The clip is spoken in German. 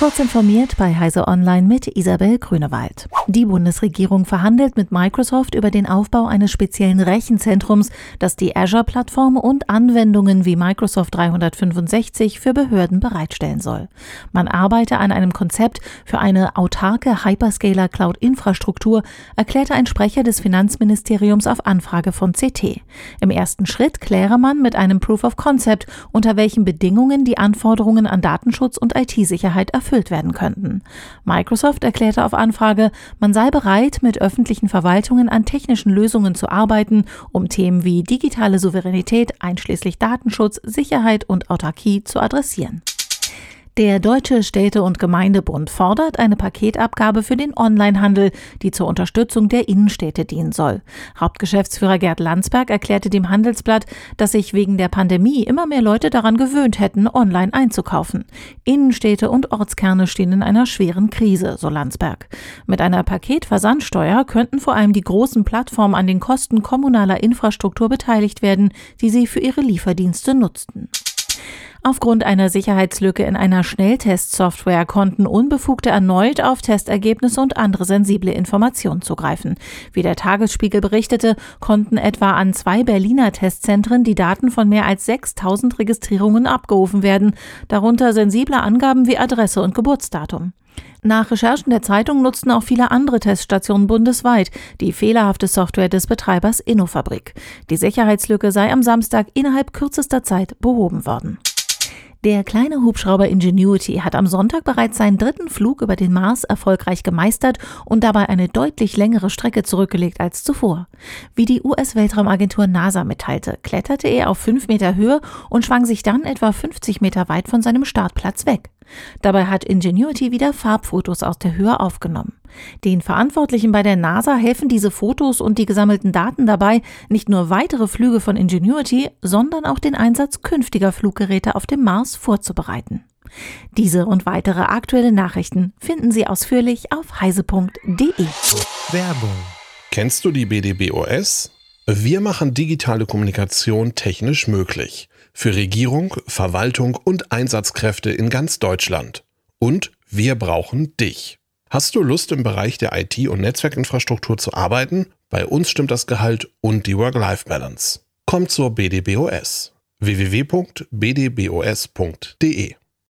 Kurz informiert bei Heise Online mit Isabel Grünewald. Die Bundesregierung verhandelt mit Microsoft über den Aufbau eines speziellen Rechenzentrums, das die Azure-Plattform und Anwendungen wie Microsoft 365 für Behörden bereitstellen soll. Man arbeite an einem Konzept für eine autarke Hyperscaler-Cloud-Infrastruktur, erklärte ein Sprecher des Finanzministeriums auf Anfrage von CT. Im ersten Schritt kläre man mit einem Proof of Concept, unter welchen Bedingungen die Anforderungen an Datenschutz und IT-Sicherheit erfüllt erfüllt werden könnten. Microsoft erklärte auf Anfrage, man sei bereit, mit öffentlichen Verwaltungen an technischen Lösungen zu arbeiten, um Themen wie digitale Souveränität einschließlich Datenschutz, Sicherheit und Autarkie zu adressieren. Der Deutsche Städte- und Gemeindebund fordert eine Paketabgabe für den Onlinehandel, die zur Unterstützung der Innenstädte dienen soll. Hauptgeschäftsführer Gerd Landsberg erklärte dem Handelsblatt, dass sich wegen der Pandemie immer mehr Leute daran gewöhnt hätten, online einzukaufen. Innenstädte und Ortskerne stehen in einer schweren Krise, so Landsberg. Mit einer Paketversandsteuer könnten vor allem die großen Plattformen an den Kosten kommunaler Infrastruktur beteiligt werden, die sie für ihre Lieferdienste nutzten. Aufgrund einer Sicherheitslücke in einer Schnelltestsoftware konnten Unbefugte erneut auf Testergebnisse und andere sensible Informationen zugreifen. Wie der Tagesspiegel berichtete, konnten etwa an zwei Berliner Testzentren die Daten von mehr als 6000 Registrierungen abgerufen werden, darunter sensible Angaben wie Adresse und Geburtsdatum. Nach Recherchen der Zeitung nutzten auch viele andere Teststationen bundesweit die fehlerhafte Software des Betreibers Innofabrik. Die Sicherheitslücke sei am Samstag innerhalb kürzester Zeit behoben worden. Der kleine Hubschrauber Ingenuity hat am Sonntag bereits seinen dritten Flug über den Mars erfolgreich gemeistert und dabei eine deutlich längere Strecke zurückgelegt als zuvor. Wie die US-Weltraumagentur NASA mitteilte, kletterte er auf fünf Meter Höhe und schwang sich dann etwa 50 Meter weit von seinem Startplatz weg. Dabei hat Ingenuity wieder Farbfotos aus der Höhe aufgenommen. Den Verantwortlichen bei der NASA helfen diese Fotos und die gesammelten Daten dabei, nicht nur weitere Flüge von Ingenuity, sondern auch den Einsatz künftiger Fluggeräte auf dem Mars vorzubereiten. Diese und weitere aktuelle Nachrichten finden Sie ausführlich auf heise.de. Werbung. Kennst du die BDBOS? Wir machen digitale Kommunikation technisch möglich. Für Regierung, Verwaltung und Einsatzkräfte in ganz Deutschland. Und wir brauchen dich. Hast du Lust im Bereich der IT- und Netzwerkinfrastruktur zu arbeiten? Bei uns stimmt das Gehalt und die Work-Life-Balance. Komm zur BDBOS www.bdbos.de